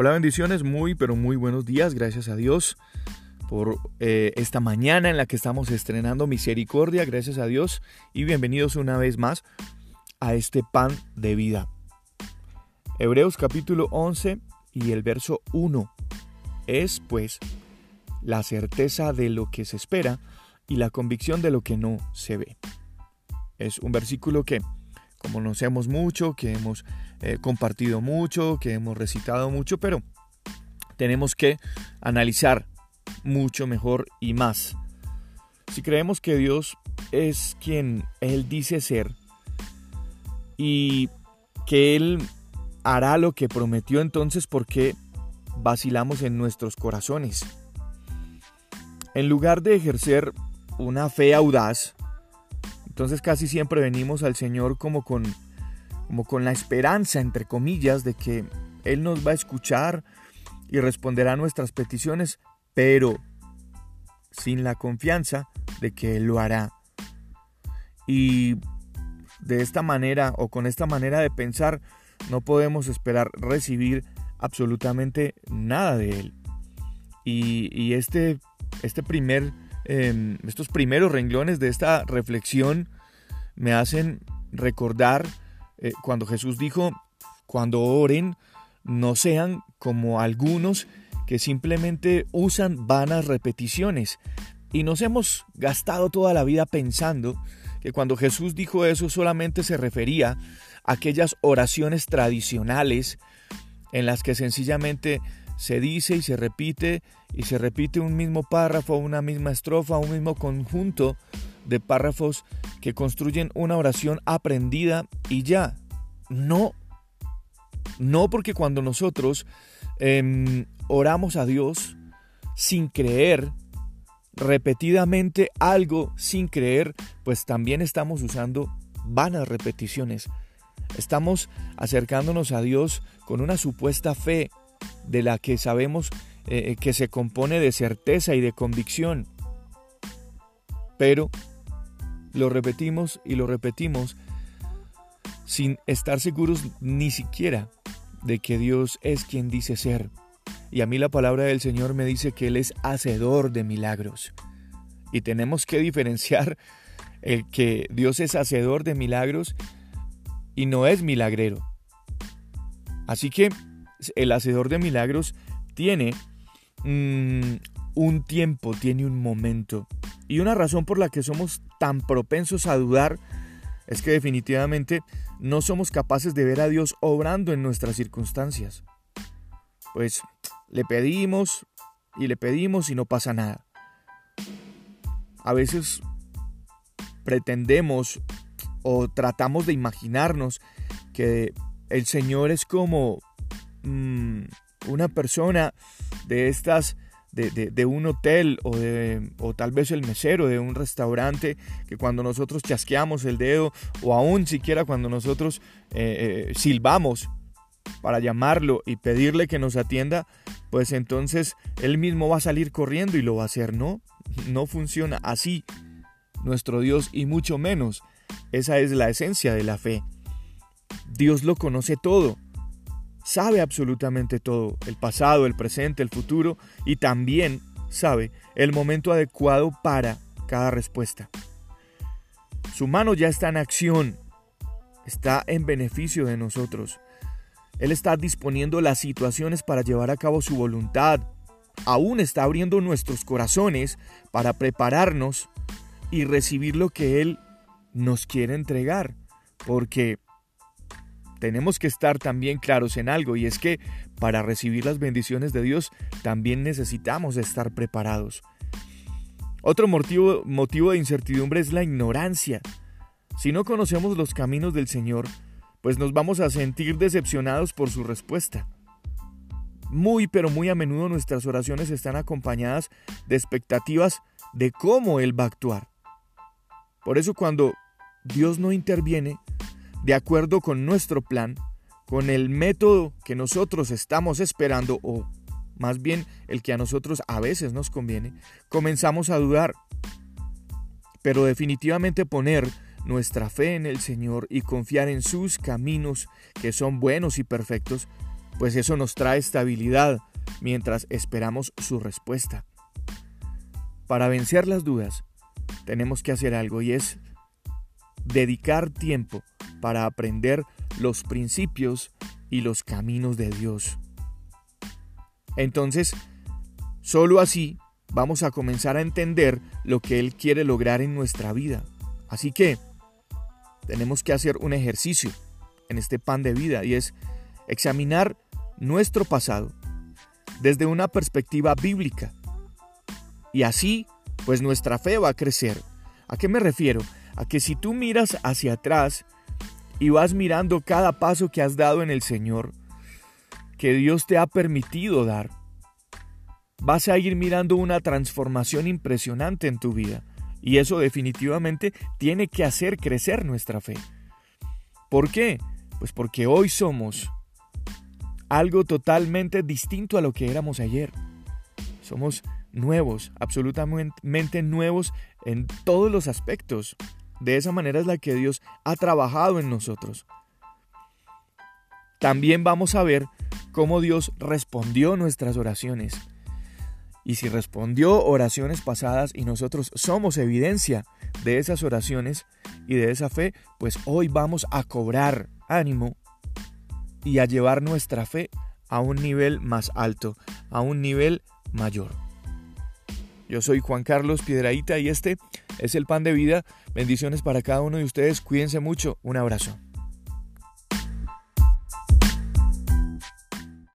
Hola bendiciones, muy pero muy buenos días, gracias a Dios por eh, esta mañana en la que estamos estrenando Misericordia, gracias a Dios y bienvenidos una vez más a este pan de vida. Hebreos capítulo 11 y el verso 1 es pues la certeza de lo que se espera y la convicción de lo que no se ve. Es un versículo que conocemos mucho, que hemos eh, compartido mucho, que hemos recitado mucho, pero tenemos que analizar mucho mejor y más. Si creemos que Dios es quien Él dice ser y que Él hará lo que prometió, entonces ¿por qué vacilamos en nuestros corazones? En lugar de ejercer una fe audaz, entonces casi siempre venimos al Señor como con, como con la esperanza, entre comillas, de que Él nos va a escuchar y responderá a nuestras peticiones, pero sin la confianza de que Él lo hará. Y de esta manera o con esta manera de pensar no podemos esperar recibir absolutamente nada de Él. Y, este, este primer Em, estos primeros renglones de esta reflexión me hacen recordar eh, cuando Jesús dijo, cuando oren, no sean como algunos que simplemente usan vanas repeticiones. Y nos hemos gastado toda la vida pensando que cuando Jesús dijo eso solamente se refería a aquellas oraciones tradicionales en las que sencillamente se dice y se repite y se repite un mismo párrafo, una misma estrofa, un mismo conjunto de párrafos que construyen una oración aprendida y ya. No, no porque cuando nosotros em, oramos a Dios sin creer, repetidamente algo sin creer, pues también estamos usando vanas repeticiones. Estamos acercándonos a Dios con una supuesta fe de la que sabemos eh, que se compone de certeza y de convicción. Pero lo repetimos y lo repetimos sin estar seguros ni siquiera de que Dios es quien dice ser. Y a mí la palabra del Señor me dice que Él es hacedor de milagros. Y tenemos que diferenciar el que Dios es hacedor de milagros y no es milagrero. Así que el hacedor de milagros tiene mm, un tiempo, tiene un momento. Y una razón por la que somos tan propensos a dudar es que definitivamente no somos capaces de ver a Dios obrando en nuestras circunstancias. Pues le pedimos y le pedimos y no pasa nada. A veces pretendemos o tratamos de imaginarnos que el Señor es como Mm, una persona de estas, de, un hotel o, de, o tal vez el mesero de un restaurante, que cuando nosotros chasqueamos el dedo o aún siquiera cuando nosotros eh, eh, silbamos para llamarlo y pedirle que nos atienda, pues entonces él mismo va a salir corriendo y lo va a hacer. No, no funciona así nuestro Dios y mucho menos. Esa es la esencia de la fe. Dios lo conoce todo sabe absolutamente todo, el pasado, el presente, el futuro, y también sabe el momento adecuado para cada respuesta. Su mano ya está en acción, está en beneficio de nosotros. Él está disponiendo las situaciones para llevar a cabo su voluntad. Aún está abriendo nuestros corazones para prepararnos y recibir lo que Él nos quiere entregar. Porque tenemos que estar también claros en algo y es que para recibir las bendiciones de Dios también necesitamos estar preparados. Otro motivo, de incertidumbre es la ignorancia. Si no conocemos los caminos del Señor, pues nos vamos a sentir decepcionados por su respuesta. Muy pero muy a menudo nuestras oraciones están acompañadas de expectativas de cómo Él va a actuar. Por eso cuando Dios no interviene, de acuerdo con nuestro plan, con el método que nosotros estamos esperando o más bien el que a nosotros a veces nos conviene, comenzamos a dudar. Pero definitivamente poner nuestra fe en el Señor y confiar en sus caminos que son buenos y perfectos, pues eso nos trae estabilidad mientras esperamos su respuesta. Para vencer las dudas, tenemos que hacer algo y es dedicar tiempo para aprender los principios y los caminos de Dios. Entonces, solo así vamos a comenzar a entender lo que Él quiere lograr en nuestra vida. Así que tenemos que hacer un ejercicio en este pan de vida y es examinar nuestro pasado desde una perspectiva bíblica. Y así, pues nuestra fe va a crecer. ¿A qué me refiero? A que si tú miras hacia atrás y vas mirando cada paso que has dado en el Señor, que Dios te ha permitido dar, vas a ir mirando una transformación impresionante en tu vida. Y eso definitivamente tiene que hacer crecer nuestra fe. ¿Por qué? Pues porque hoy somos algo totalmente distinto a lo que éramos ayer. Somos nuevos, absolutamente nuevos en todos los aspectos. De esa manera es la que Dios ha trabajado en nosotros. También vamos a ver cómo Dios respondió nuestras oraciones. Y si respondió oraciones pasadas y nosotros somos evidencia de esas oraciones y de esa fe, pues hoy vamos a cobrar ánimo y a llevar nuestra fe a un nivel más alto, a un nivel mayor. Yo soy Juan Carlos Piedraíta y este es el pan de vida. Bendiciones para cada uno de ustedes. Cuídense mucho. Un abrazo.